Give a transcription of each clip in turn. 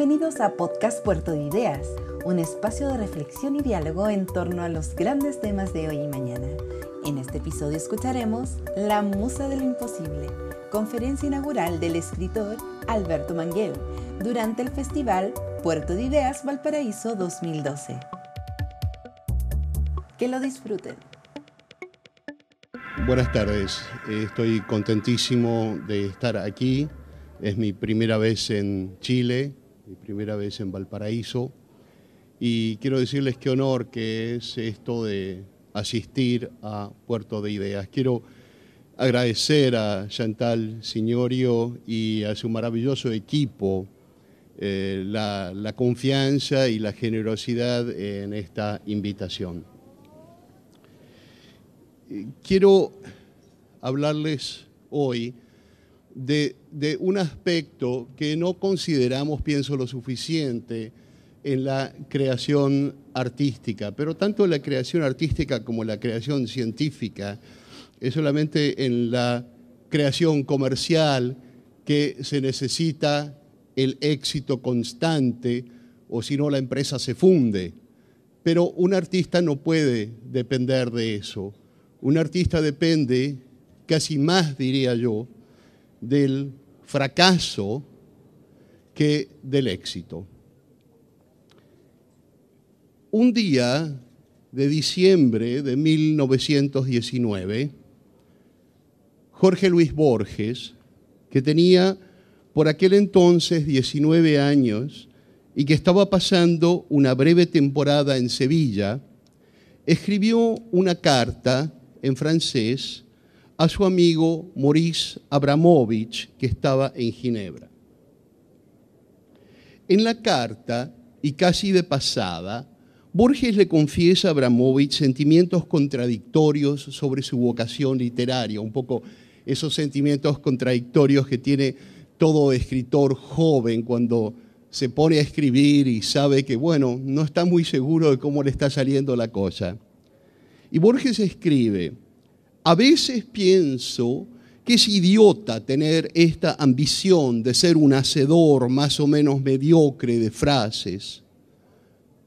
Bienvenidos a Podcast Puerto de Ideas, un espacio de reflexión y diálogo en torno a los grandes temas de hoy y mañana. En este episodio escucharemos La Musa de lo Imposible, conferencia inaugural del escritor Alberto Manguel, durante el Festival Puerto de Ideas Valparaíso 2012. Que lo disfruten. Buenas tardes, estoy contentísimo de estar aquí. Es mi primera vez en Chile, primera vez en Valparaíso. Y quiero decirles qué honor que es esto de asistir a Puerto de Ideas. Quiero agradecer a Chantal Signorio y a su maravilloso equipo eh, la, la confianza y la generosidad en esta invitación. Quiero hablarles hoy de, un aspecto que no consideramos, pienso, lo suficiente en la creación artística, pero tanto la creación artística como la creación científica es solamente en la creación comercial que se necesita el éxito constante o si no la empresa se funde. Pero un artista no puede depender de eso. Un artista depende, casi más diría yo, del fracaso que del éxito. Un día de diciembre de 1919, Jorge Luis Borges, que tenía por aquel entonces 19 años y que estaba pasando una breve temporada en Sevilla, escribió una carta en francés a su amigo Maurice Abramovich, que estaba en Ginebra. En la carta, y casi de pasada, Borges le confiesa a Abramovich sentimientos contradictorios sobre su vocación literaria, un poco esos sentimientos contradictorios que tiene todo escritor joven cuando se pone a escribir y sabe que, bueno, no está muy seguro de cómo le está saliendo la cosa. Y Borges escribe, a veces pienso que es idiota tener esta ambición de ser un hacedor más o menos mediocre de frases,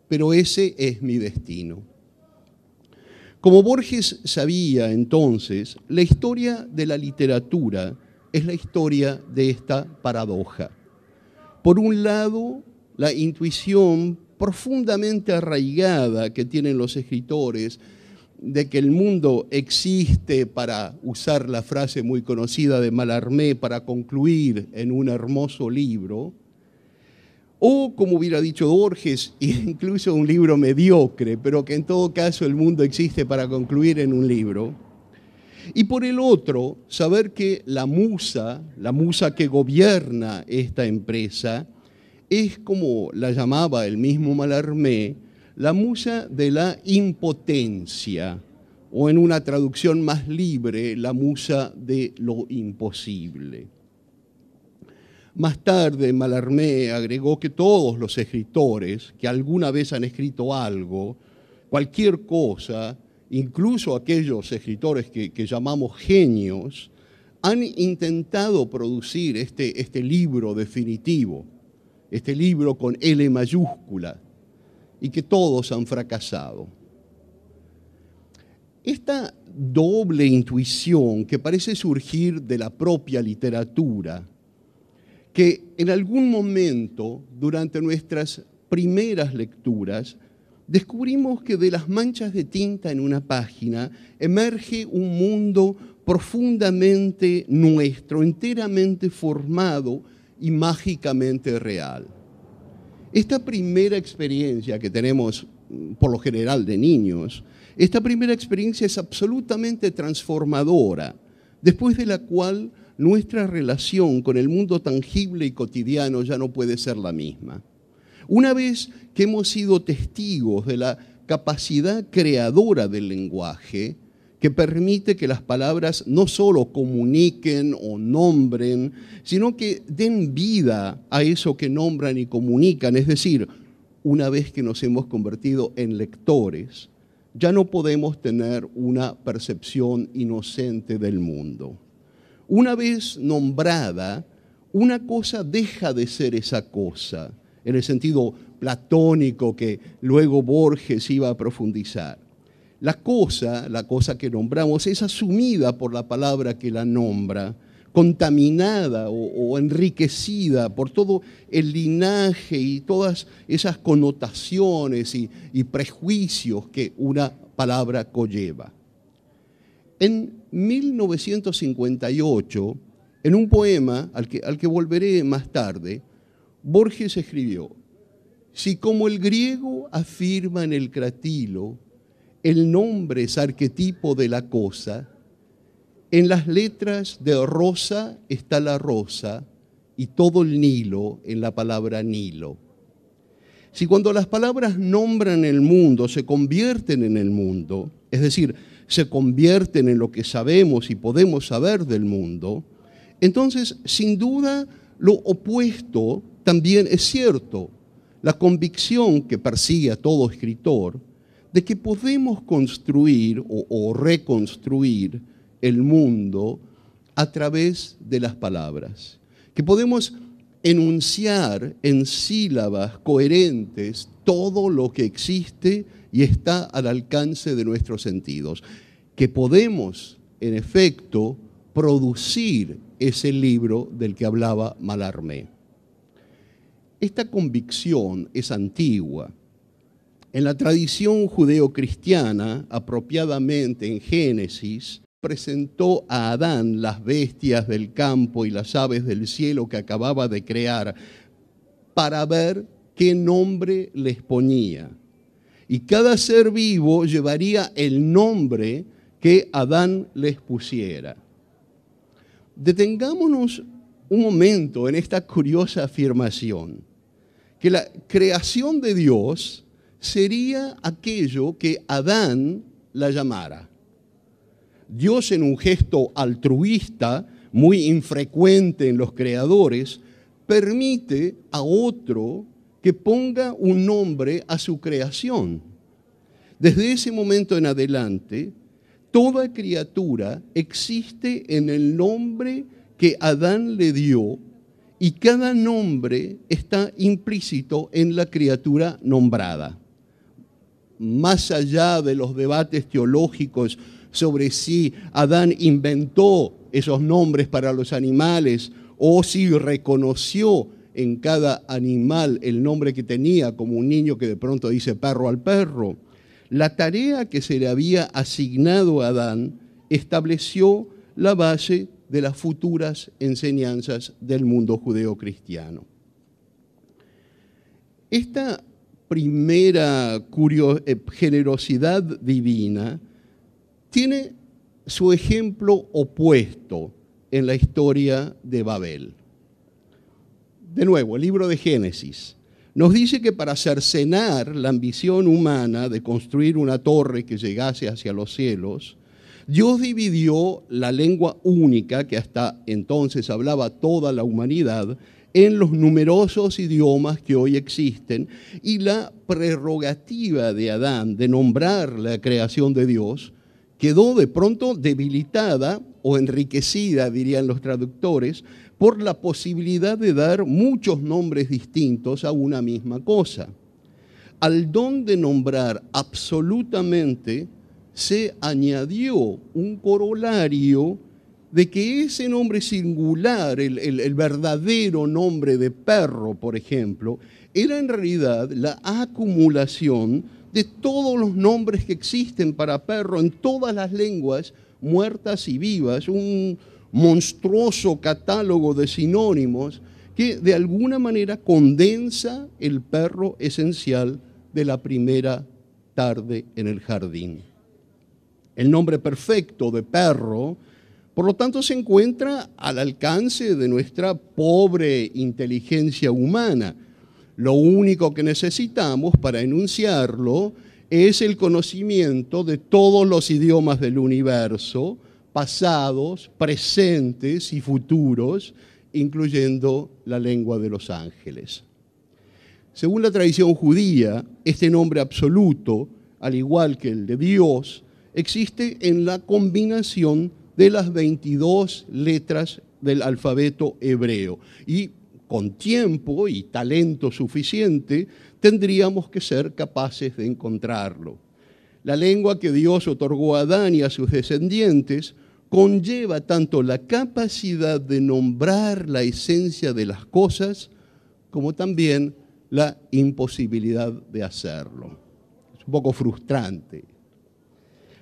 pero ese es mi destino. Como Borges sabía entonces, la historia de la literatura es la historia de esta paradoja. Por un lado, la intuición profundamente arraigada que tienen los escritores de que el mundo existe, para usar la frase muy conocida de Malarmé, para concluir en un hermoso libro, o como hubiera dicho Borges, incluso un libro mediocre, pero que en todo caso el mundo existe para concluir en un libro. Y por el otro, saber que la musa, la musa que gobierna esta empresa, es como la llamaba el mismo Malarmé, la musa de la impotencia, o en una traducción más libre, la musa de lo imposible. Más tarde, Malarmé agregó que todos los escritores que alguna vez han escrito algo, cualquier cosa, incluso aquellos escritores que, llamamos genios, han intentado producir este, este libro definitivo, este libro con L mayúscula, y que todos han fracasado. Esta doble intuición que parece surgir de la propia literatura, que en algún momento durante nuestras primeras lecturas descubrimos que de las manchas de tinta en una página emerge un mundo profundamente nuestro, enteramente formado y mágicamente real. Esta primera experiencia que tenemos mm, por lo general de niños, esta primera experiencia es absolutamente transformadora, después de la cual nuestra relación con el mundo tangible y cotidiano ya no puede ser la misma. Una vez que hemos sido testigos de la capacidad creadora del lenguaje, que permite que las palabras no solo comuniquen o nombren, sino que den vida a eso que nombran y comunican. Es decir, una vez que nos hemos convertido en lectores, ya no podemos tener una percepción inocente del mundo. Una vez nombrada, una cosa deja de ser esa cosa en el sentido platónico que luego Borges iba a profundizar. La cosa, la cosa que nombramos, es asumida por la palabra que la nombra, contaminada o, enriquecida por todo el linaje y todas esas connotaciones y, y prejuicios que una palabra conlleva. En 1958, en un poema al que, al que volveré más tarde, Borges escribió, si como el griego afirma en el cratilo, el nombre es arquetipo de la cosa, en las letras de rosa está la rosa y todo el Nilo en la palabra Nilo. Si cuando las palabras nombran el mundo se convierten en el mundo, es decir, se convierten en lo que sabemos y podemos saber del mundo, entonces sin duda lo opuesto también es cierto. La convicción que persigue a todo escritor de que podemos construir o, reconstruir el mundo a través de las palabras, que podemos enunciar en sílabas coherentes todo lo que existe y está al alcance de nuestros sentidos, que podemos, en efecto, producir ese libro del que hablaba Malarmé. Esta convicción es antigua en la tradición judeocristiana, apropiadamente en Génesis, presentó a Adán las bestias del campo y las aves del cielo que acababa de crear para ver qué nombre les ponía. Y cada ser vivo llevaría el nombre que Adán les pusiera. Detengámonos un momento en esta curiosa afirmación, que la creación de Dios sería aquello que Adán la llamara. Dios en un gesto altruista, muy infrecuente en los creadores, permite a otro que ponga un nombre a su creación. Desde ese momento en adelante, toda criatura existe en el nombre que Adán le dio y cada nombre está implícito en la criatura nombrada más allá de los debates teológicos sobre si Adán inventó esos nombres para los animales o si reconoció en cada animal el nombre que tenía, como un niño que de pronto dice perro al perro. La tarea que se le había asignado a Adán estableció la base de las futuras enseñanzas del mundo judeocristiano. Esta primera eh, generosidad divina tiene su ejemplo opuesto en la historia de Babel. De nuevo, el libro de Génesis nos dice que para cercenar la ambición humana de construir una torre que llegase hacia los cielos, Dios dividió la lengua única que hasta entonces hablaba toda la humanidad en los numerosos idiomas que hoy existen y la prerrogativa de Adán de nombrar la creación de Dios quedó de pronto debilitada o enriquecida, dirían los traductores, por la posibilidad de dar muchos nombres distintos a una misma cosa. Al don de nombrar absolutamente se añadió un corolario de que ese nombre singular, el, verdadero nombre de perro, por ejemplo, era en realidad la acumulación de todos los nombres que existen para perro en todas las lenguas muertas y vivas, un monstruoso catálogo de sinónimos que de alguna manera condensa el perro esencial de la primera tarde en el jardín. El nombre perfecto de perro por lo tanto, se encuentra al alcance de nuestra pobre inteligencia humana. Lo único que necesitamos para enunciarlo es el conocimiento de todos los idiomas del universo, pasados, presentes y futuros, incluyendo la lengua de los ángeles. Según la tradición judía, este nombre absoluto, al igual que el de Dios, existe en la combinación de las 22 letras del alfabeto hebreo. Y con tiempo y talento suficiente, tendríamos que ser capaces de encontrarlo. La lengua que Dios otorgó a Adán y a sus descendientes conlleva tanto la capacidad de nombrar la esencia de las cosas como también la imposibilidad de hacerlo. Es un poco frustrante.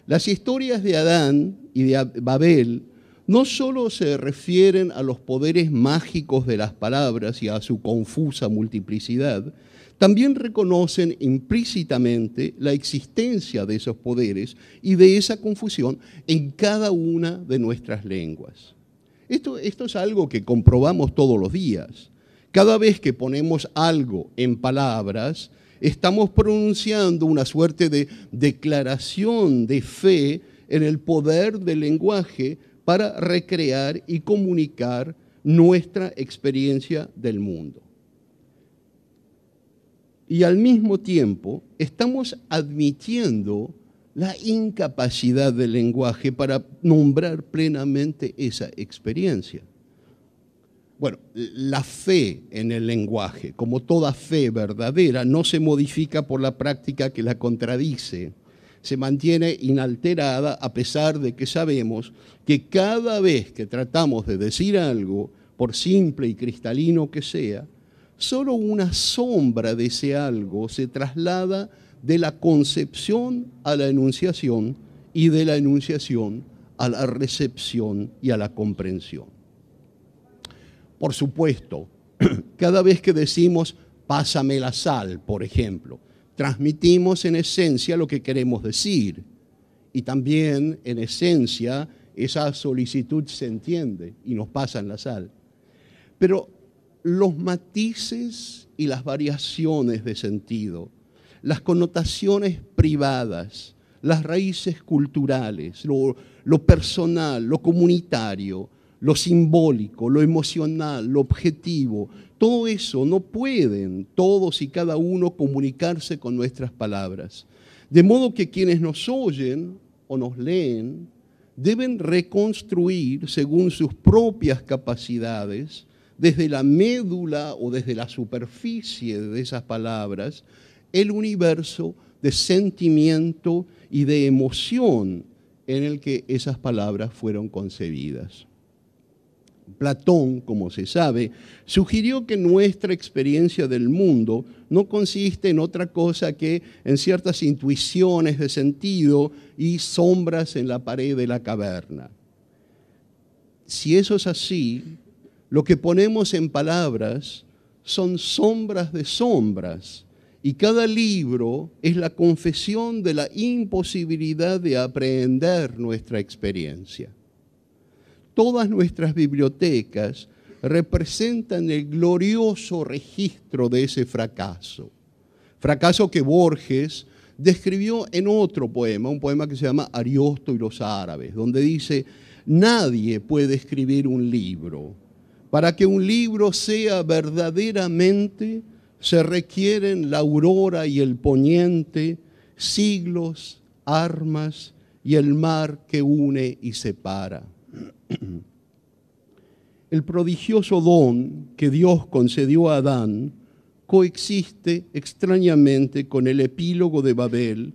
Las historias de Adán y de Babel no solo se refieren a los poderes mágicos de las palabras y a su confusa multiplicidad, también reconocen implícitamente la existencia de esos poderes y de esa confusión en cada una de nuestras lenguas. Esto, esto es algo que comprobamos todos los días. Cada vez que ponemos algo en palabras, estamos pronunciando una suerte de declaración de fe en el poder del lenguaje para recrear y comunicar nuestra experiencia del mundo y al mismo tiempo estamos admitiendo la incapacidad del lenguaje para nombrar plenamente esa experiencia. Bueno, la fe en el lenguaje, como toda fe verdadera, no se modifica por la práctica que la contradice. Se mantiene inalterada a pesar de que sabemos que cada vez que tratamos de decir algo, por simple y cristalino que sea, solo una sombra de ese algo se traslada de la concepción a la enunciación y de la enunciación a la recepción y a la comprensión. Por supuesto, cada vez que decimos pásame la sal, por ejemplo, transmitimos en esencia lo que queremos decir y también en esencia esa solicitud se entiende y nos pasan la sal. Pero los matices y las variaciones de sentido, las connotaciones privadas, las raíces culturales, lo, personal, lo comunitario, lo simbólico, lo emocional, lo objetivo, todo eso no pueden todos y cada uno comunicarse con nuestras palabras. De modo que quienes nos oyen o nos leen deben reconstruir según sus propias capacidades desde la médula o desde la superficie de esas palabras el universo de sentimiento y de emoción en el que esas palabras fueron concebidas. Platón, como se sabe, sugirió que nuestra experiencia del mundo no consiste en otra cosa que en ciertas intuiciones de sentido y sombras en la pared de la caverna. Si eso es así, lo que ponemos en palabras son sombras de sombras y cada libro es la confesión de la imposibilidad de aprender nuestra experiencia. Todas nuestras bibliotecas representan el glorioso registro de ese fracaso. Fracaso que Borges describió en otro poema, un poema que se llama Ariosto y los árabes, donde dice, nadie puede escribir un libro para que un libro sea verdaderamente, se requieren la aurora y el poniente, siglos, armas y el mar que une y separa. El prodigioso don que Dios concedió a Adán coexiste extrañamente con el epílogo de Babel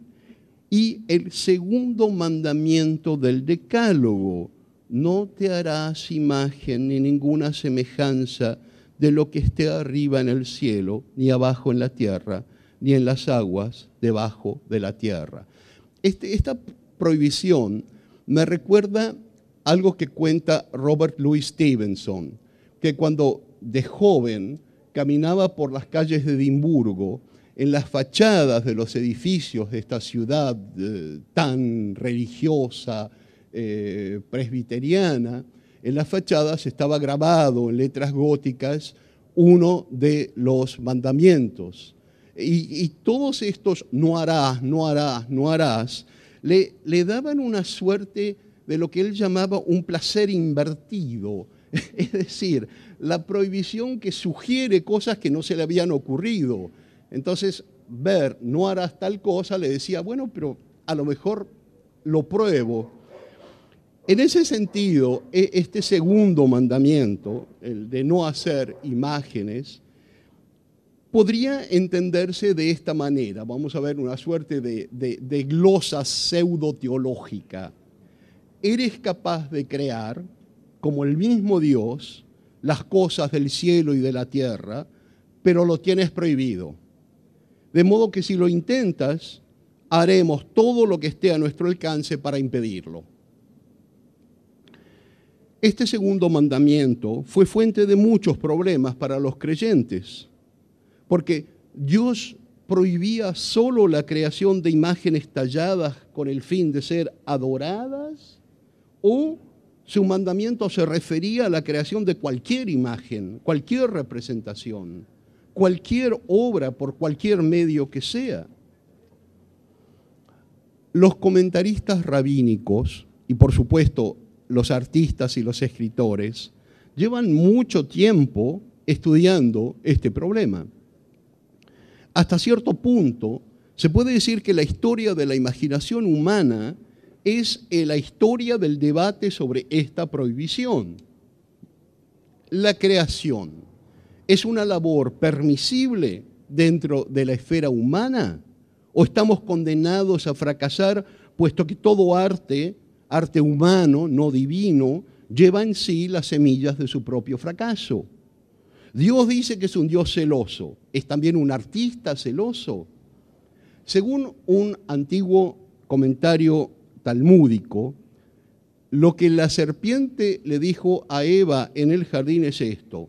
y el segundo mandamiento del decálogo, no te harás imagen ni ninguna semejanza de lo que esté arriba en el cielo, ni abajo en la tierra, ni en las aguas debajo de la tierra. Este, esta prohibición me recuerda algo que cuenta Robert Louis Stevenson, que cuando de joven caminaba por las calles de Edimburgo, en las fachadas de los edificios de esta ciudad eh, tan religiosa, eh, presbiteriana, en las fachadas estaba grabado en letras góticas uno de los mandamientos. Y, todos estos no harás, no harás, no harás, le, le daban una suerte de lo que él llamaba un placer invertido. Es decir, la prohibición que sugiere cosas que no se le habían ocurrido. Entonces, ver, no harás tal cosa, le decía, bueno, pero a lo mejor lo pruebo En ese sentido, e, este segundo mandamiento, el de no hacer imágenes, podría entenderse de esta manera. Vamos a ver una suerte de, de, glosa pseudo-teológica. Eres capaz de crear, como el mismo Dios, las cosas del cielo y de la tierra, pero lo tienes prohibido. De modo que si lo intentas, haremos todo lo que esté a nuestro alcance para impedirlo. Este segundo mandamiento fue fuente de muchos problemas para los creyentes, porque Dios prohibía solo la creación de imágenes talladas con el fin de ser adoradas o su mandamiento se refería a la creación de cualquier imagen, cualquier representación, cualquier obra por cualquier medio que sea. Los comentaristas rabínicos, y por supuesto los artistas y los escritores, llevan mucho tiempo estudiando este problema. Hasta cierto punto, se puede decir que la historia de la imaginación humana es eh, la historia del debate sobre esta prohibición. La creación es una labor permisible dentro de la esfera humana o estamos condenados a fracasar puesto que todo arte arte humano, no divino, lleva en sí las semillas de su propio fracaso. Dios dice que es un Dios celoso, es también un artista celoso. Según un antiguo comentario talmúdico, lo que la serpiente le dijo a Eva en el jardín es esto.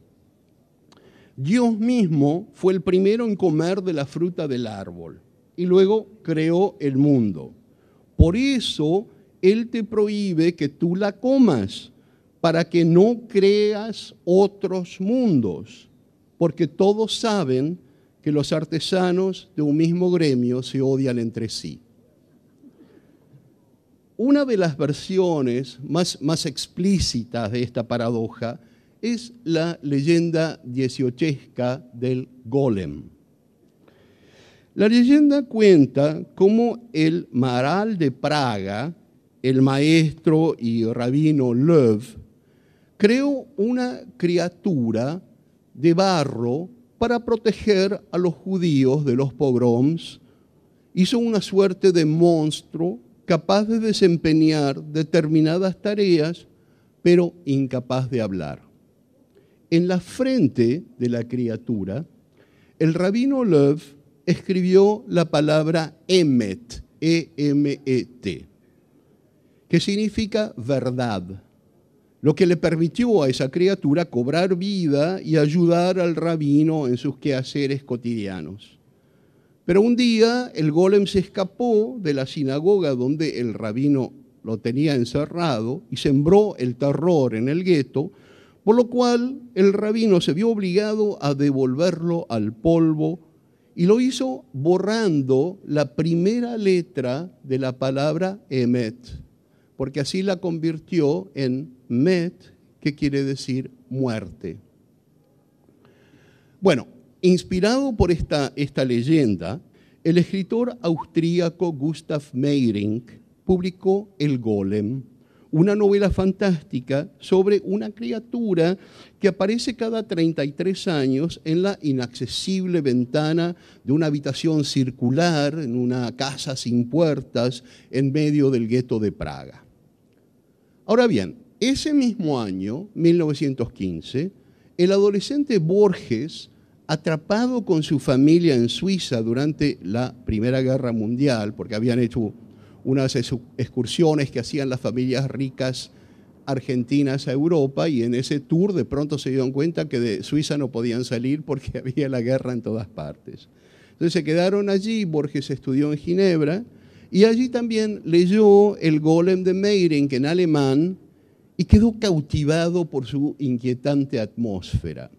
Dios mismo fue el primero en comer de la fruta del árbol y luego creó el mundo. Por eso él te prohíbe que tú la comas para que no creas otros mundos, porque todos saben que los artesanos de un mismo gremio se odian entre sí. Una de las versiones más, más explícitas de esta paradoja es la leyenda dieciochesca del golem. La leyenda cuenta cómo el Maral de Praga, el maestro y rabino Löw, creó una criatura de barro para proteger a los judíos de los pogroms. Hizo una suerte de monstruo capaz de desempeñar determinadas tareas, pero incapaz de hablar. En la frente de la criatura, el rabino Löw escribió la palabra Emet, E-M-E-T que significa verdad, lo que le permitió a esa criatura cobrar vida y ayudar al rabino en sus quehaceres cotidianos. Pero un día el golem se escapó de la sinagoga donde el rabino lo tenía encerrado y sembró el terror en el gueto, por lo cual el rabino se vio obligado a devolverlo al polvo y lo hizo borrando la primera letra de la palabra emet porque así la convirtió en Met, que quiere decir muerte. Bueno, inspirado por esta, leyenda, el escritor austríaco Gustav Meyrink publicó El Golem, una novela fantástica sobre una criatura que aparece cada 33 años en la inaccesible ventana de una habitación circular en una casa sin puertas en medio del gueto de Praga. Ahora bien, ese mismo año, 1915, el adolescente Borges, atrapado con su familia en Suiza durante la Primera Guerra Mundial, porque habían hecho unas excursiones que hacían las familias ricas argentinas a Europa y en ese tour de pronto se dieron cuenta que de Suiza no podían salir porque había la guerra en todas partes. Entonces se quedaron allí, Borges estudió en Ginebra y allí también leyó el Golem de Meyrink en alemán y quedó cautivado por su inquietante atmósfera.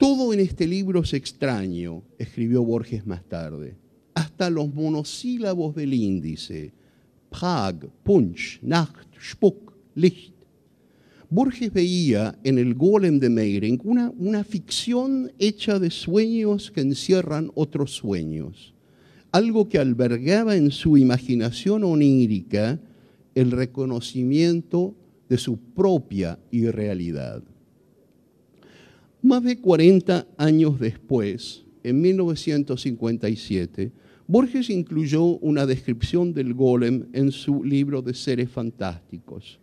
Todo en este libro es extraño, escribió Borges más tarde, hasta los monosílabos del índice. Prag, Punch, Nacht, Spuck, Licht. Borges veía en el Golem de Meyrink una, una ficción hecha de sueños que encierran otros sueños algo que albergaba en su imaginación onírica el reconocimiento de su propia irrealidad. Más de 40 años después, en 1957, Borges incluyó una descripción del golem en su libro de seres fantásticos.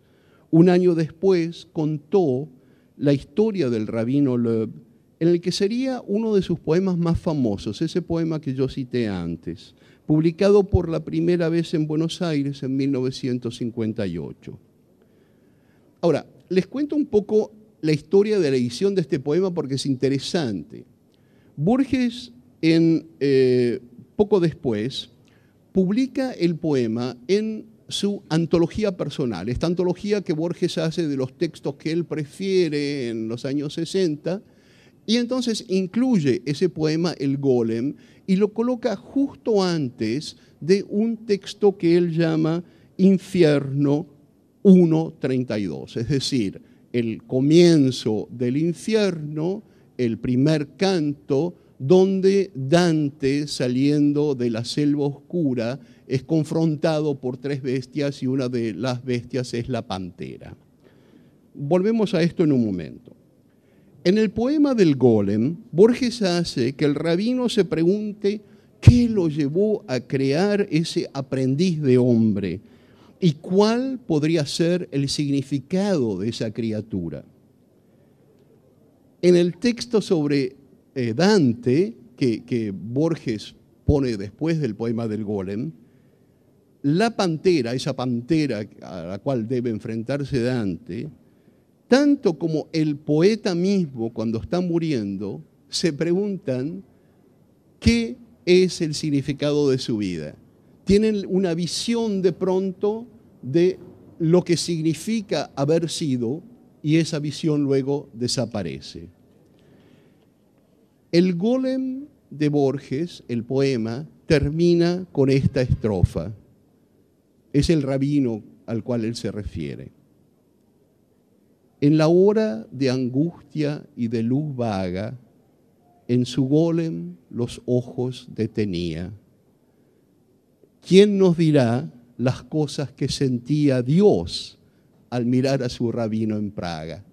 Un año después contó la historia del rabino Loeb, en el que sería uno de sus poemas más famosos, ese poema que yo cité antes, publicado por la primera vez en Buenos Aires en 1958. Ahora, les cuento un poco la historia de la edición de este poema porque es interesante. Borges, en, eh, poco después, publica el poema en su antología personal, esta antología que Borges hace de los textos que él prefiere en los años 60, y entonces incluye ese poema, El Golem, y lo coloca justo antes de un texto que él llama Infierno 1.32, es decir, el comienzo del infierno, el primer canto, donde Dante, saliendo de la selva oscura, es confrontado por tres bestias y una de las bestias es la pantera. Volvemos a esto en un momento. En el poema del golem, Borges hace que el rabino se pregunte qué lo llevó a crear ese aprendiz de hombre y cuál podría ser el significado de esa criatura. En el texto sobre eh, Dante, que, que Borges pone después del poema del golem, la pantera, esa pantera a la cual debe enfrentarse Dante, tanto como el poeta mismo cuando está muriendo, se preguntan qué es el significado de su vida tienen una visión de pronto de lo que significa haber sido y esa visión luego desaparece. El golem de Borges, el poema, termina con esta estrofa. Es el rabino al cual él se refiere. En la hora de angustia y de luz vaga, en su golem los ojos detenía ¿quién nos dirá las cosas que sentía Dios al mirar a su rabino en Praga?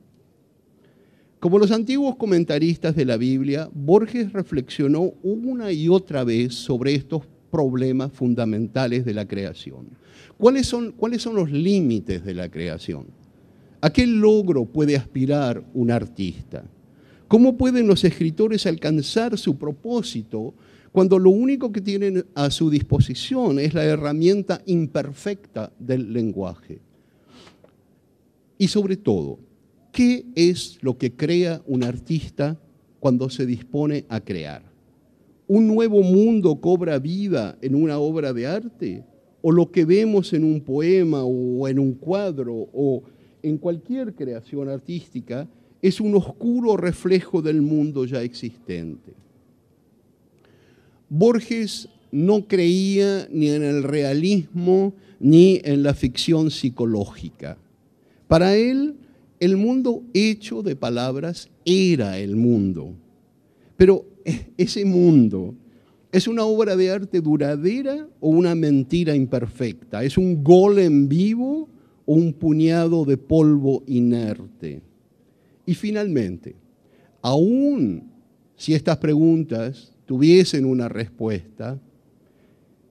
Como los antiguos comentaristas de la Biblia, Borges reflexionó una y otra vez sobre estos problemas fundamentales de la creación. ¿Cuáles son, cuáles son los límites de la creación? ¿A qué logro puede aspirar un artista? ¿Cómo pueden los escritores alcanzar su propósito cuando lo único que tienen a su disposición es la herramienta imperfecta del lenguaje. Y sobre todo, ¿qué es lo que crea un artista cuando se dispone a crear? ¿Un nuevo mundo cobra vida en una obra de arte? ¿O lo que vemos en un poema o en un cuadro o en cualquier creación artística es un oscuro reflejo del mundo ya existente? Borges no creía ni en el realismo ni en la ficción psicológica. Para él, el mundo hecho de palabras era el mundo. Pero ese mundo es una obra de arte duradera o una mentira imperfecta. Es un golem vivo o un puñado de polvo inerte. Y finalmente, aún si estas preguntas tuviesen una respuesta,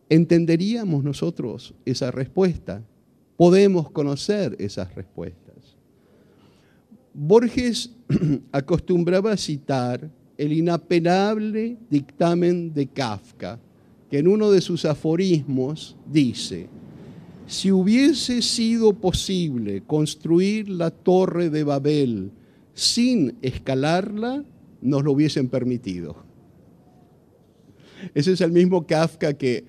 entenderíamos nosotros esa respuesta. Podemos conocer esas respuestas. Borges acostumbraba a citar el inapelable dictamen de Kafka, que en uno de sus aforismos dice, si hubiese sido posible construir la torre de Babel sin escalarla, nos lo hubiesen permitido. Ese es el mismo Kafka que,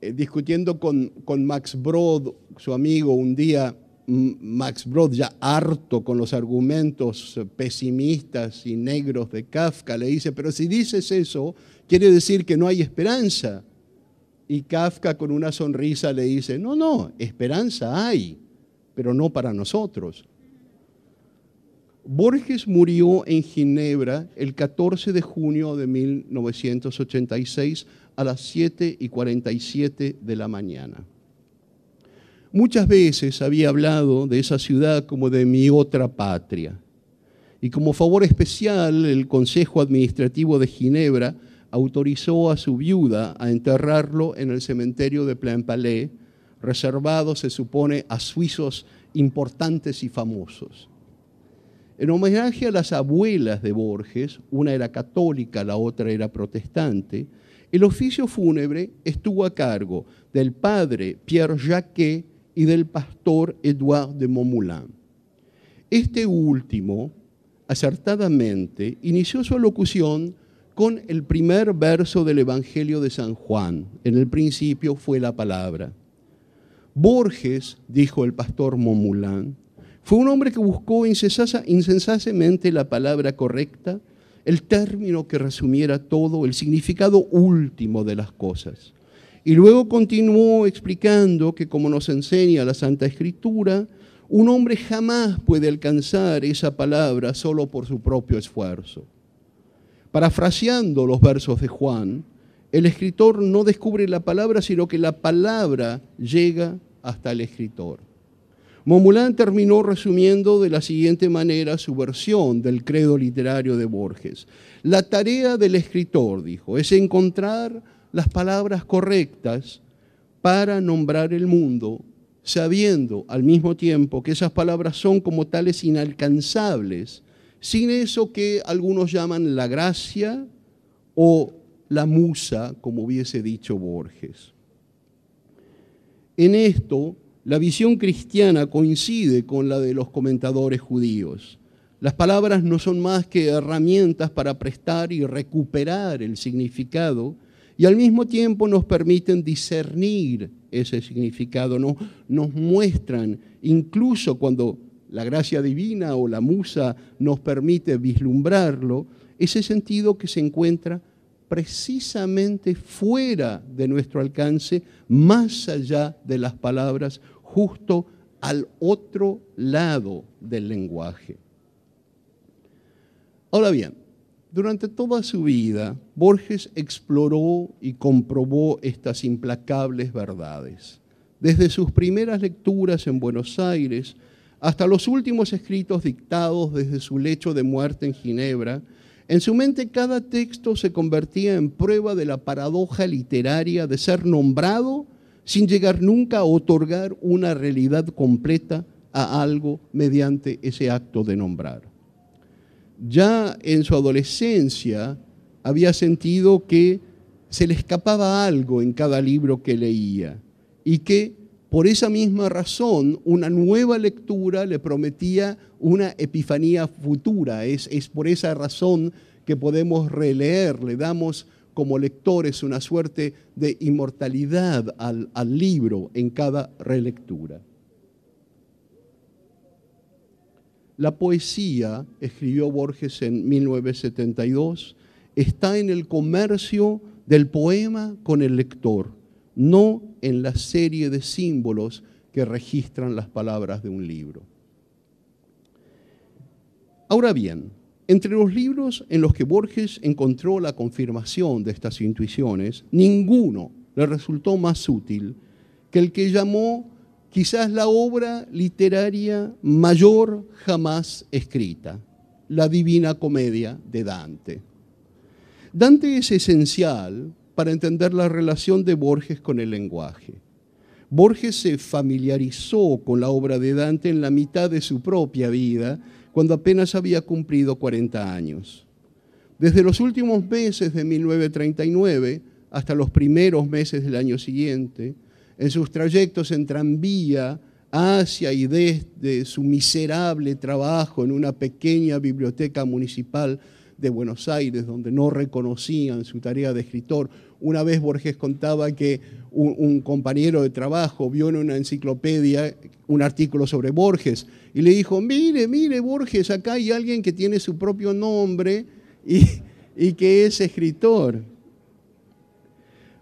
eh, discutiendo con, con Max Brod, su amigo, un día, Max Brod, ya harto con los argumentos pesimistas y negros de Kafka, le dice, pero si dices eso, quiere decir que no hay esperanza. Y Kafka con una sonrisa le dice, no, no, esperanza hay, pero no para nosotros. Borges murió en Ginebra el 14 de junio de 1986 a las 7 y 47 de la mañana. Muchas veces había hablado de esa ciudad como de mi otra patria. Y como favor especial, el Consejo Administrativo de Ginebra autorizó a su viuda a enterrarlo en el cementerio de Plain-Palais, reservado, se supone, a suizos importantes y famosos. En homenaje a las abuelas de Borges, una era católica, la otra era protestante, el oficio fúnebre estuvo a cargo del padre Pierre Jacquet y del pastor Edouard de Montmoulin. Este último, acertadamente, inició su locución con el primer verso del Evangelio de San Juan. En el principio fue la palabra. Borges, dijo el pastor Montmoulin, fue un hombre que buscó insensacemente la palabra correcta, el término que resumiera todo, el significado último de las cosas. Y luego continuó explicando que como nos enseña la Santa Escritura, un hombre jamás puede alcanzar esa palabra solo por su propio esfuerzo. Parafraseando los versos de Juan, el escritor no descubre la palabra, sino que la palabra llega hasta el escritor. Momulán terminó resumiendo de la siguiente manera su versión del credo literario de Borges. La tarea del escritor, dijo, es encontrar las palabras correctas para nombrar el mundo, sabiendo al mismo tiempo que esas palabras son como tales inalcanzables, sin eso que algunos llaman la gracia o la musa, como hubiese dicho Borges. En esto, la visión cristiana coincide con la de los comentadores judíos. Las palabras no son más que herramientas para prestar y recuperar el significado y al mismo tiempo nos permiten discernir ese significado, nos, nos muestran, incluso cuando la gracia divina o la musa nos permite vislumbrarlo, ese sentido que se encuentra precisamente fuera de nuestro alcance, más allá de las palabras, justo al otro lado del lenguaje. Ahora bien, durante toda su vida, Borges exploró y comprobó estas implacables verdades. Desde sus primeras lecturas en Buenos Aires hasta los últimos escritos dictados desde su lecho de muerte en Ginebra, en su mente cada texto se convertía en prueba de la paradoja literaria de ser nombrado sin llegar nunca a otorgar una realidad completa a algo mediante ese acto de nombrar ya en su adolescencia había sentido que se le escapaba algo en cada libro que leía y que por esa misma razón una nueva lectura le prometía una epifanía futura. Es, por esa razón que podemos releer, le damos como lectores una suerte de inmortalidad al libro en cada relectura. La poesía, escribió Borges en 1972, está en el comercio del poema con el lector, no en la serie de símbolos que registran las palabras de un libro. Ahora bien, entre los libros en los que Borges encontró la confirmación de estas intuiciones, ninguno le resultó más útil que el que llamó quizás la obra literaria mayor jamás escrita, la Divina Comedia de Dante. Dante es esencial para entender la relación de Borges con el lenguaje. Borges se familiarizó con la obra de Dante en la mitad de su propia vida, cuando apenas había cumplido 40 años. Desde los últimos meses de 1939 hasta los primeros meses del año siguiente, en sus trayectos en tranvía hacia y desde su miserable trabajo en una pequeña biblioteca municipal de Buenos Aires, donde no reconocían su tarea de escritor. Una vez Borges contaba que un, compañero de trabajo vio en una enciclopedia un artículo sobre Borges y le dijo, mire, mire Borges, acá hay alguien que tiene su propio nombre y, que es escritor.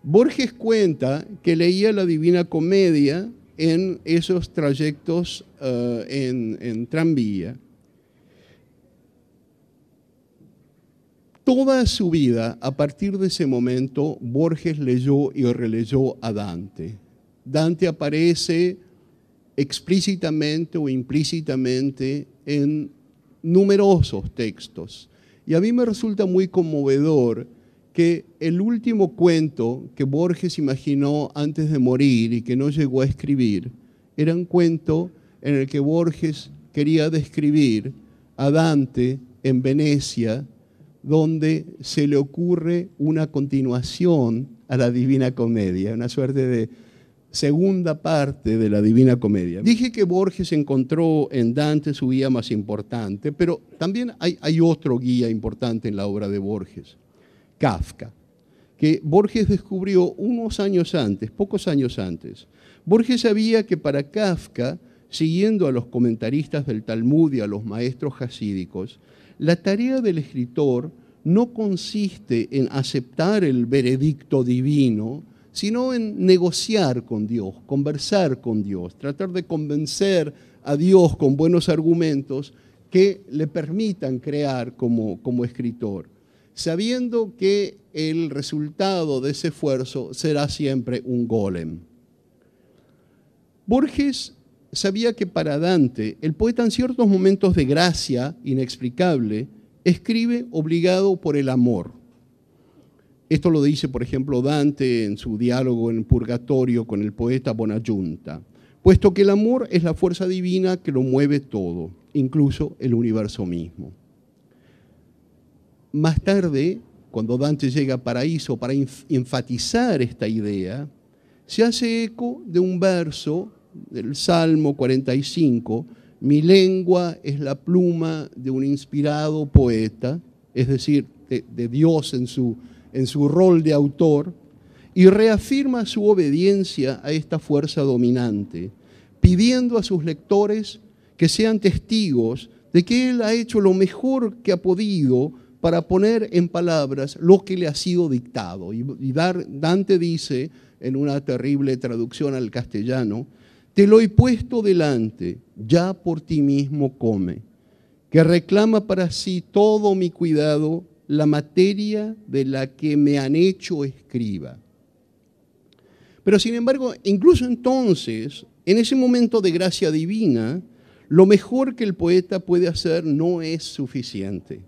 Borges cuenta que leía la Divina Comedia en esos trayectos eh, en, en tranvía. Toda su vida, a partir de ese momento, Borges leyó y releyó a Dante. Dante aparece explícitamente o implícitamente en numerosos textos. Y a mí me resulta muy conmovedor que el último cuento que Borges imaginó antes de morir y que no llegó a escribir, era un cuento en el que Borges quería describir a Dante en Venecia, donde se le ocurre una continuación a la Divina Comedia, una suerte de segunda parte de la Divina Comedia. Dije que Borges encontró en Dante su guía más importante, pero también hay, otro guía importante en la obra de Borges, Kafka, que Borges descubrió unos años antes, pocos años antes. Borges sabía que para Kafka, siguiendo a los comentaristas del Talmud y a los maestros hasídicos, la tarea del escritor no consiste en aceptar el veredicto divino, sino en negociar con Dios, conversar con Dios, tratar de convencer a Dios con buenos argumentos que le permitan crear como, como escritor, sabiendo que el resultado de ese esfuerzo será siempre un golem. Borges sabía que para Dante, el poeta en ciertos momentos de gracia inexplicable, escribe obligado por el amor esto lo dice, por ejemplo, Dante en su diálogo en Purgatorio con el poeta Bonayunta, puesto que el amor es la fuerza divina que lo mueve todo, incluso el universo mismo. Más tarde, cuando Dante llega a Paraíso para enfatizar esta idea, se hace eco de un verso del Salmo 45, mi lengua es la pluma de un inspirado poeta, es decir, de, Dios en su en su rol de autor y reafirma su obediencia a esta fuerza dominante, pidiendo a sus lectores que sean testigos de que él ha hecho lo mejor que ha podido para poner en palabras lo que le ha sido dictado. Y Dante dice en una terrible traducción al castellano, te lo he puesto delante, ya por ti mismo come, que reclama para sí todo mi cuidado la materia de la que me han hecho escriba. Pero sin embargo, incluso entonces, en ese momento de gracia divina, lo mejor que el poeta puede hacer no es suficiente.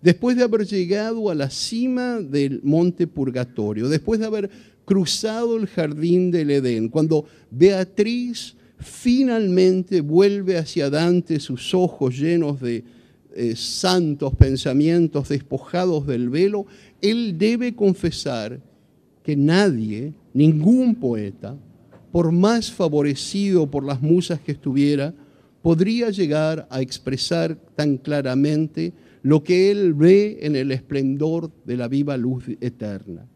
Después de haber llegado a la cima del monte purgatorio, después de haber cruzado el jardín del Edén, cuando Beatriz finalmente vuelve hacia Dante sus ojos llenos de eh, santos pensamientos despojados del velo, él debe confesar que nadie, ningún poeta, por más favorecido por las musas que estuviera, podría llegar a expresar tan claramente lo que él ve en el esplendor de la viva luz eterna.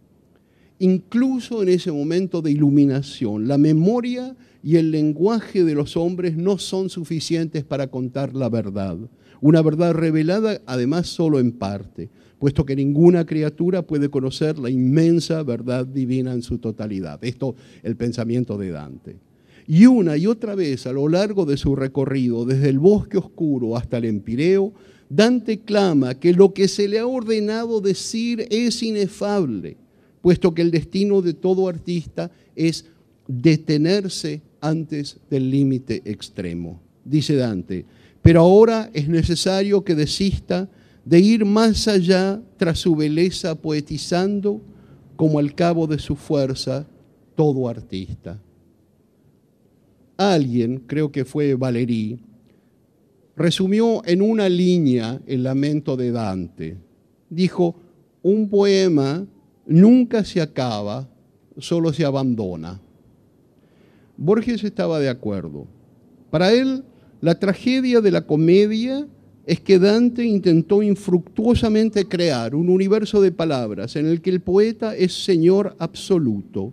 Incluso en ese momento de iluminación, la memoria y el lenguaje de los hombres no son suficientes para contar la verdad. Una verdad revelada además solo en parte, puesto que ninguna criatura puede conocer la inmensa verdad divina en su totalidad. Esto el pensamiento de Dante. Y una y otra vez a lo largo de su recorrido, desde el bosque oscuro hasta el Empireo, Dante clama que lo que se le ha ordenado decir es inefable, puesto que el destino de todo artista es detenerse antes del límite extremo. Dice Dante, pero ahora es necesario que desista de ir más allá tras su belleza poetizando como al cabo de su fuerza todo artista. Alguien, creo que fue Valéry, resumió en una línea el lamento de Dante. Dijo, un poema nunca se acaba, solo se abandona. Borges estaba de acuerdo. Para él, la tragedia de la comedia es que Dante intentó infructuosamente crear un universo de palabras en el que el poeta es señor absoluto,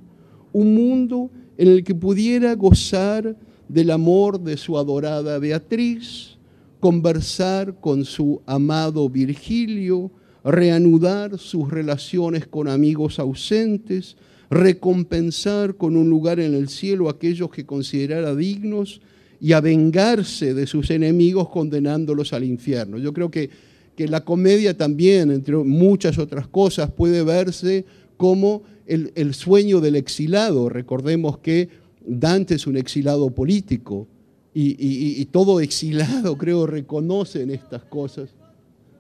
un mundo en el que pudiera gozar del amor de su adorada Beatriz, conversar con su amado Virgilio, reanudar sus relaciones con amigos ausentes, recompensar con un lugar en el cielo a aquellos que considerara dignos y a vengarse de sus enemigos condenándolos al infierno. Yo creo que, que la comedia también, entre muchas otras cosas, puede verse como el, sueño del exilado. Recordemos que Dante es un exilado político y, todo exilado, creo, reconocen estas cosas,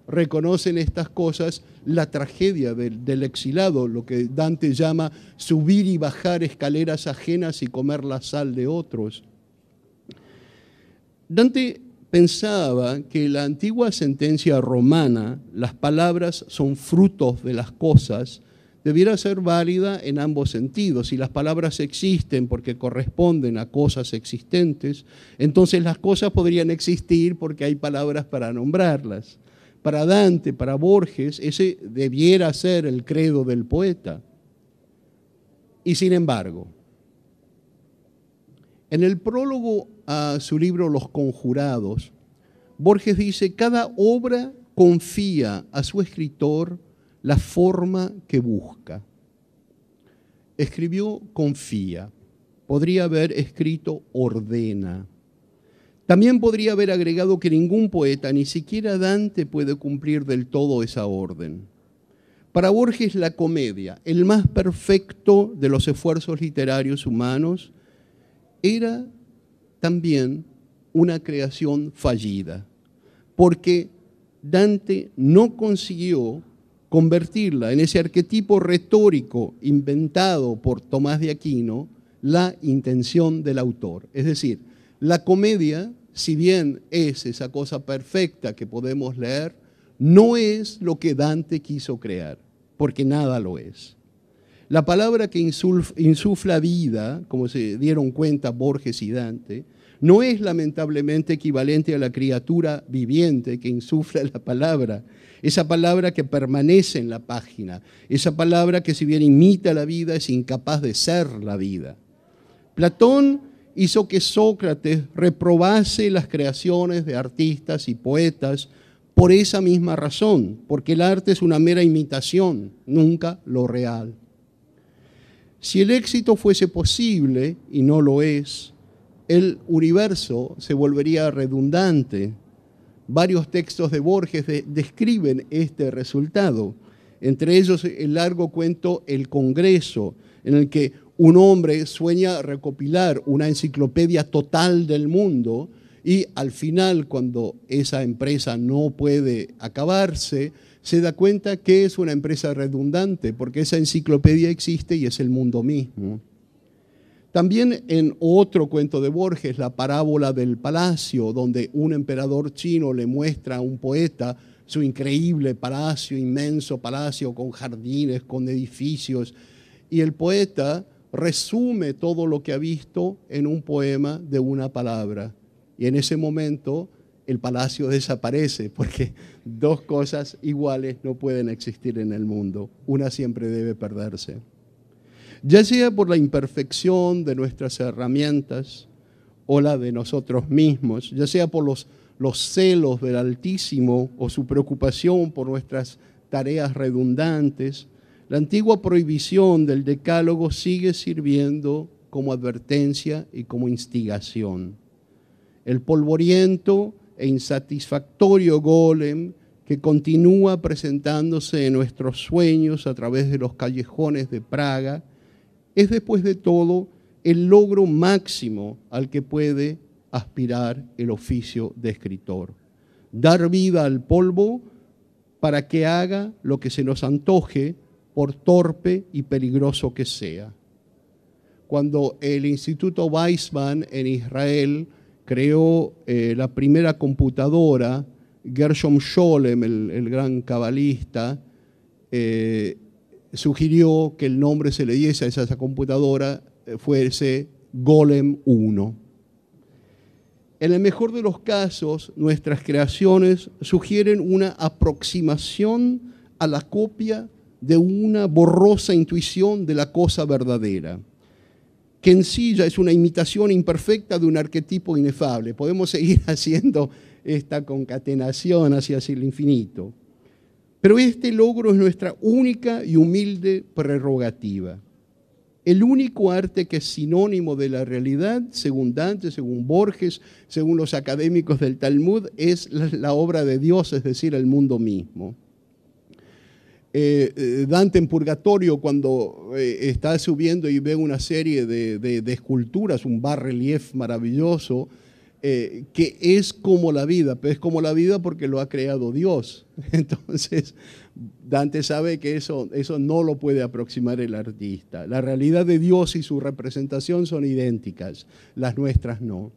reconocen estas cosas, la tragedia del, exilado, lo que Dante llama subir y bajar escaleras ajenas y comer la sal de otros. Dante pensaba que la antigua sentencia romana, las palabras son frutos de las cosas, debiera ser válida en ambos sentidos. Si las palabras existen porque corresponden a cosas existentes, entonces las cosas podrían existir porque hay palabras para nombrarlas. Para Dante, para Borges, ese debiera ser el credo del poeta. Y sin embargo, en el prólogo a su libro Los Conjurados, Borges dice, cada obra confía a su escritor la forma que busca. Escribió confía. Podría haber escrito ordena. También podría haber agregado que ningún poeta, ni siquiera Dante, puede cumplir del todo esa orden. Para Borges la comedia, el más perfecto de los esfuerzos literarios humanos, era también una creación fallida, porque Dante no consiguió convertirla en ese arquetipo retórico inventado por Tomás de Aquino, la intención del autor. Es decir, la comedia, si bien es esa cosa perfecta que podemos leer, no es lo que Dante quiso crear, porque nada lo es. La palabra que insufla vida, como se dieron cuenta Borges y Dante, no es lamentablemente equivalente a la criatura viviente que insufla la palabra, esa palabra que permanece en la página, esa palabra que si bien imita la vida es incapaz de ser la vida. Platón hizo que Sócrates reprobase las creaciones de artistas y poetas por esa misma razón, porque el arte es una mera imitación, nunca lo real. Si el éxito fuese posible, y no lo es, el universo se volvería redundante, Varios textos de Borges describen este resultado, entre ellos el largo cuento El Congreso, en el que un hombre sueña recopilar una enciclopedia total del mundo y al final, cuando esa empresa no puede acabarse, se da cuenta que es una empresa redundante, porque esa enciclopedia existe y es el mundo mismo. También en otro cuento de Borges, la parábola del palacio, donde un emperador chino le muestra a un poeta su increíble palacio, inmenso palacio con jardines, con edificios, y el poeta resume todo lo que ha visto en un poema de una palabra. Y en ese momento el palacio desaparece, porque dos cosas iguales no pueden existir en el mundo. Una siempre debe perderse ya sea por la imperfección de nuestras herramientas o la de nosotros mismos, ya sea por los, los celos del Altísimo o su preocupación por nuestras tareas redundantes, la antigua prohibición del decálogo sigue sirviendo como advertencia y como instigación. El polvoriento e insatisfactorio golem que continúa presentándose en nuestros sueños a través de los callejones de Praga, es después de todo el logro máximo al que puede aspirar el oficio de escritor. Dar vida al polvo para que haga lo que se nos antoje, por torpe y peligroso que sea. Cuando el Instituto Weizmann en Israel creó eh, la primera computadora, Gershom Scholem, el, gran cabalista, eh, sugirió que el nombre se le diese a esa computadora eh, fuese Golem 1. En el mejor de los casos, nuestras creaciones sugieren una aproximación a la copia de una borrosa intuición de la cosa verdadera, que en sí ya es una imitación imperfecta de un arquetipo inefable. Podemos seguir haciendo esta concatenación hacia el infinito. Pero este logro es nuestra única y humilde prerrogativa. El único arte que es sinónimo de la realidad, según Dante, según Borges, según los académicos del Talmud, es la, obra de Dios, es decir, el mundo mismo. Eh, eh, Dante en Purgatorio, cuando eh, está subiendo y ve una serie de, esculturas, un bar-relief maravilloso, que es como la vida, pero es como la vida porque lo ha creado Dios. Entonces, Dante sabe que eso, eso no lo puede aproximar el artista. La realidad de Dios y su representación son idénticas, las nuestras no.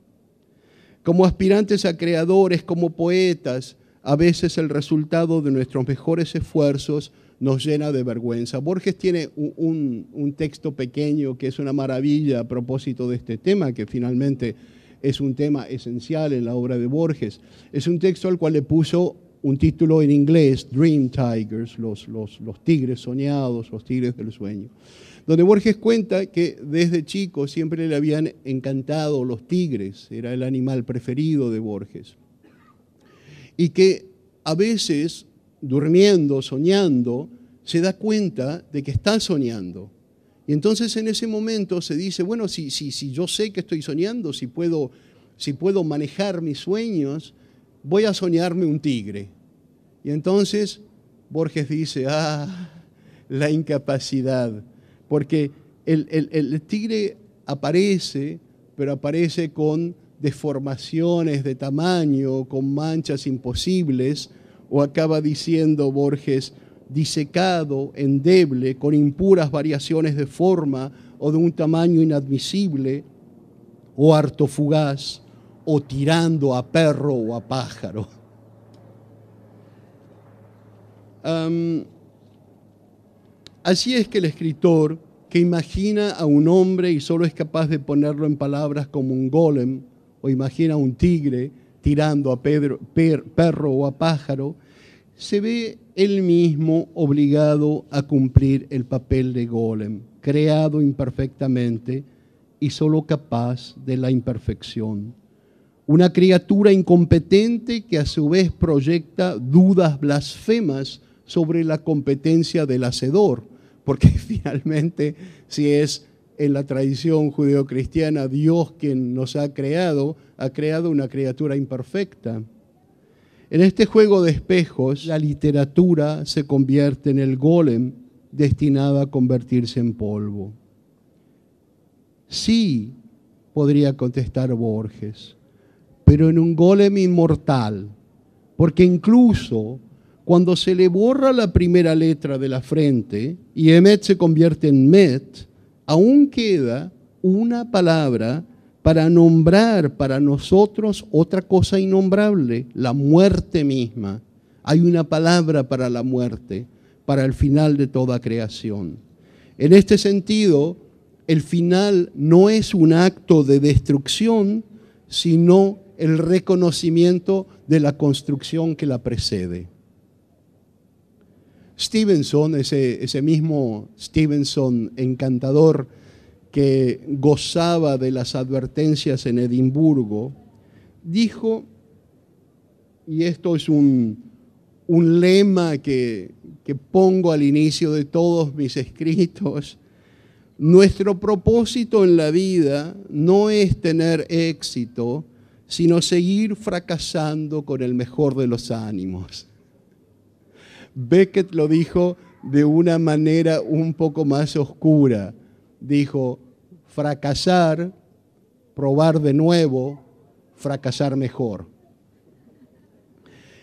Como aspirantes a creadores, como poetas, a veces el resultado de nuestros mejores esfuerzos nos llena de vergüenza. Borges tiene un, texto pequeño que es una maravilla a propósito de este tema, que finalmente es un tema esencial en la obra de Borges. Es un texto al cual le puso un título en inglés, Dream Tigers, los, los, los tigres soñados, los tigres del sueño, donde Borges cuenta que desde chico siempre le habían encantado los tigres, era el animal preferido de Borges, y que a veces durmiendo, soñando, se da cuenta de que está soñando. Y entonces en ese momento se dice, bueno, si, si, si yo sé que estoy soñando, si puedo, si puedo manejar mis sueños, voy a soñarme un tigre. Y entonces Borges dice, ah, la incapacidad, porque el, el tigre aparece, pero aparece con deformaciones de tamaño, con manchas imposibles, o acaba diciendo Borges, disecado, endeble, con impuras variaciones de forma o de un tamaño inadmisible, o harto fugaz, o tirando a perro o a pájaro. así es que el escritor, que imagina a un hombre y solo es capaz de ponerlo en palabras como un golem, o imagina a un tigre tirando a perro o a pájaro, se ve él mismo obligado a cumplir el papel de golem, creado imperfectamente y solo capaz de la imperfección. Una criatura incompetente que a su vez proyecta dudas blasfemas sobre la competencia del hacedor, porque finalmente si es en la tradición judeocristiana Dios quien nos ha creado, ha creado una criatura imperfecta. En este juego de espejos, la literatura se convierte en el golem destinado a convertirse en polvo. Sí, podría contestar Borges, pero en un golem inmortal, porque incluso cuando se le borra la primera letra de la frente y Emet se convierte en Met, aún queda una palabra para nombrar para nosotros otra cosa innombrable, la muerte misma. Hay una palabra para la muerte, para el final de toda creación. En este sentido, el final no es un acto de destrucción, sino el reconocimiento de la construcción que la precede. Stevenson, ese, ese mismo Stevenson encantador que gozaba de las advertencias en Edimburgo, dijo, y esto es un, un lema que, que pongo al inicio de todos mis escritos, nuestro propósito en la vida no es tener éxito, sino seguir fracasando con el mejor de los ánimos. Beckett lo dijo de una manera un poco más oscura. Dijo, fracasar, probar de nuevo, fracasar mejor.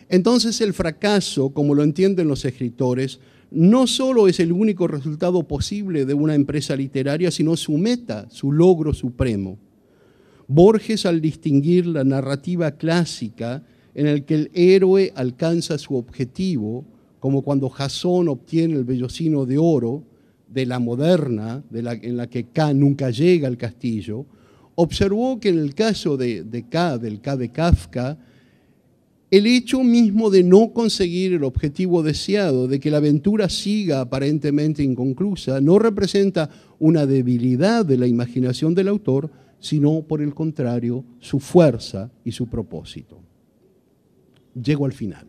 Entonces el fracaso, como lo entienden los escritores, no solo es el único resultado posible de una empresa literaria, sino su meta, su logro supremo. Borges, al distinguir la narrativa clásica en el que el héroe alcanza su objetivo, como cuando Jasón obtiene el vellocino de oro de la moderna, en la que K nunca llega al castillo, observó que en el caso de, de K, del K de Kafka, el hecho mismo de no conseguir el objetivo deseado, de que la aventura siga aparentemente inconclusa, no representa una debilidad de la imaginación del autor, sino por el contrario, su fuerza y su propósito. Llego al final.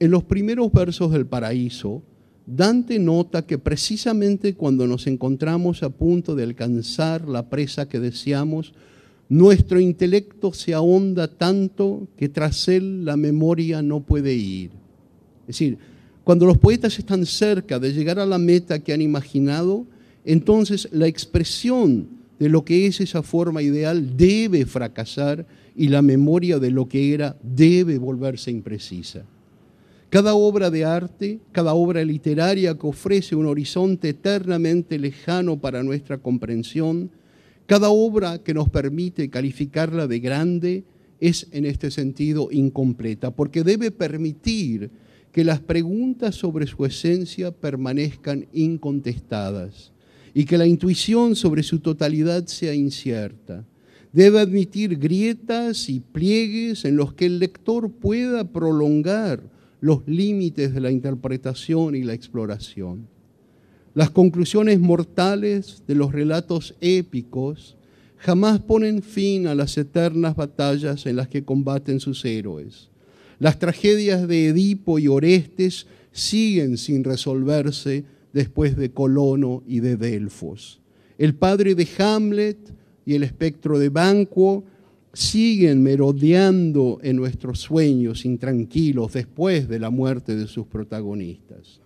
En los primeros versos del paraíso, Dante nota que precisamente cuando nos encontramos a punto de alcanzar la presa que deseamos, nuestro intelecto se ahonda tanto que tras él la memoria no puede ir. Es decir, cuando los poetas están cerca de llegar a la meta que han imaginado, entonces la expresión de lo que es esa forma ideal debe fracasar y la memoria de lo que era debe volverse imprecisa. Cada obra de arte, cada obra literaria que ofrece un horizonte eternamente lejano para nuestra comprensión, cada obra que nos permite calificarla de grande es en este sentido incompleta, porque debe permitir que las preguntas sobre su esencia permanezcan incontestadas y que la intuición sobre su totalidad sea incierta. Debe admitir grietas y pliegues en los que el lector pueda prolongar los límites de la interpretación y la exploración. Las conclusiones mortales de los relatos épicos jamás ponen fin a las eternas batallas en las que combaten sus héroes. Las tragedias de Edipo y Orestes siguen sin resolverse después de Colono y de Delfos. El padre de Hamlet y el espectro de Banquo siguen merodeando en nuestros sueños intranquilos después de la muerte de sus protagonistas.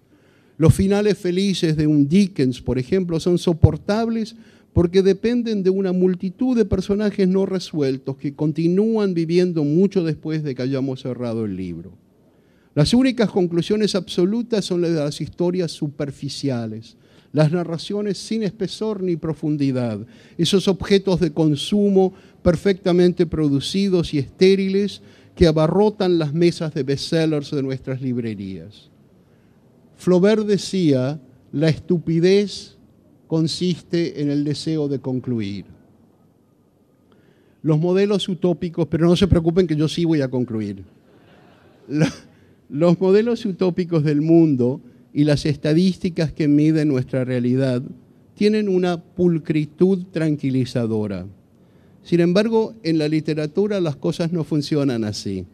Los finales felices de un Dickens, por ejemplo, son soportables porque dependen de una multitud de personajes no resueltos que continúan viviendo mucho después de que hayamos cerrado el libro. Las únicas conclusiones absolutas son las de las historias superficiales, las narraciones sin espesor ni profundidad, esos objetos de consumo perfectamente producidos y estériles que abarrotan las mesas de bestsellers de nuestras librerías. Flaubert decía, la estupidez consiste en el deseo de concluir. Los modelos utópicos, pero no se preocupen que yo sí voy a concluir. Los modelos utópicos del mundo y las estadísticas que miden nuestra realidad tienen una pulcritud tranquilizadora. Sin embargo, en la literatura las cosas no funcionan así.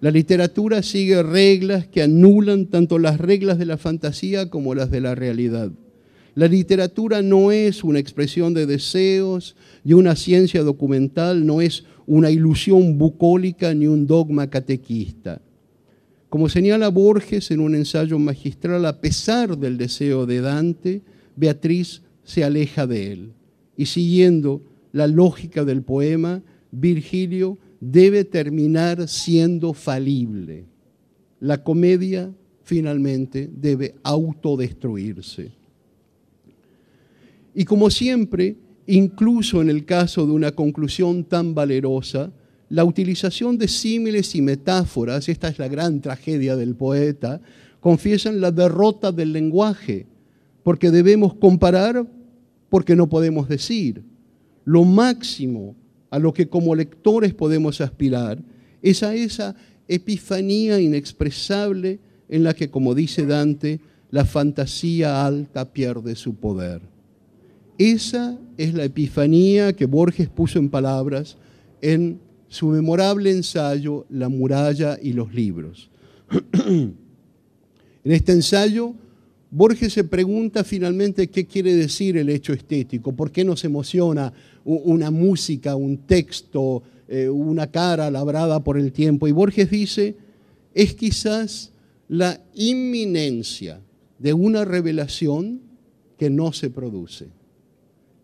La literatura sigue reglas que anulan tanto las reglas de la fantasía como las de la realidad. La literatura no es una expresión de deseos y una ciencia documental, no es una ilusión bucólica ni un dogma catequista. Como señala Borges en un ensayo magistral, a pesar del deseo de Dante, Beatriz se aleja de él. Y siguiendo la lógica del poema, Virgilio debe terminar siendo falible. La comedia finalmente debe autodestruirse. Y como siempre, incluso en el caso de una conclusión tan valerosa, la utilización de símiles y metáforas, esta es la gran tragedia del poeta, confiesan la derrota del lenguaje, porque debemos comparar porque no podemos decir. Lo máximo a lo que como lectores podemos aspirar es a esa epifanía inexpresable en la que, como dice Dante, la fantasía alta pierde su poder. Esa es la epifanía que Borges puso en palabras en su memorable ensayo La muralla y los libros. en este ensayo, Borges se pregunta finalmente qué quiere decir el hecho estético, por qué nos emociona una música, un texto, eh, una cara labrada por el tiempo. Y Borges dice, es quizás la inminencia de una revelación que no se produce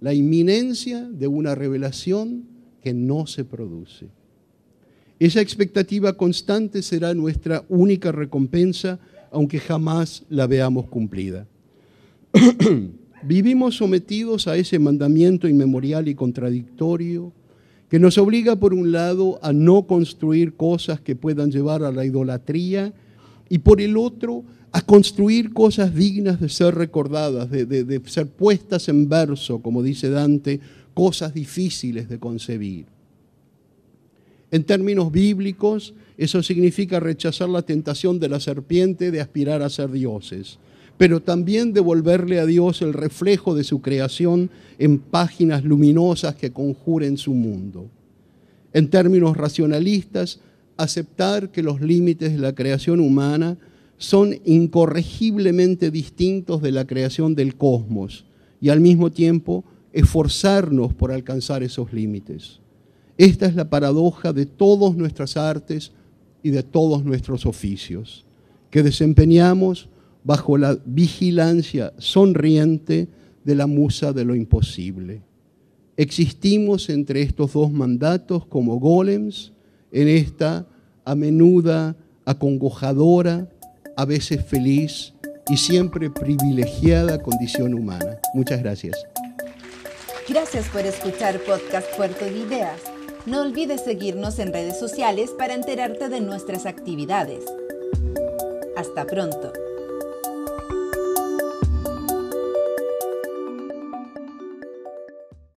la inminencia de una revelación que no se produce. Esa expectativa constante será nuestra única recompensa, aunque jamás la veamos cumplida. Vivimos sometidos a ese mandamiento inmemorial y contradictorio que nos obliga, por un lado, a no construir cosas que puedan llevar a la idolatría y por el otro, a construir cosas dignas de ser recordadas, de, ser puestas en verso, como dice Dante, cosas difíciles de concebir. En términos bíblicos, eso significa rechazar la tentación de la serpiente de aspirar a ser dioses, pero también devolverle a Dios el reflejo de su creación en páginas luminosas que conjuren su mundo. En términos racionalistas, aceptar que los límites de la creación humana son incorregiblemente distintos de la creación del cosmos y al mismo tiempo esforzarnos por alcanzar esos límites. Esta es la paradoja de todas nuestras artes y de todos nuestros oficios, que desempeñamos bajo la vigilancia sonriente de la musa de lo imposible. existimos entre estos dos mandatos como golems en esta a menuda acongojadora, a veces feliz y siempre privilegiada condición humana. Muchas gracias. Gracias por escuchar Podcast Puerto de Ideas. No olvides seguirnos en redes sociales para enterarte de nuestras actividades. Hasta pronto.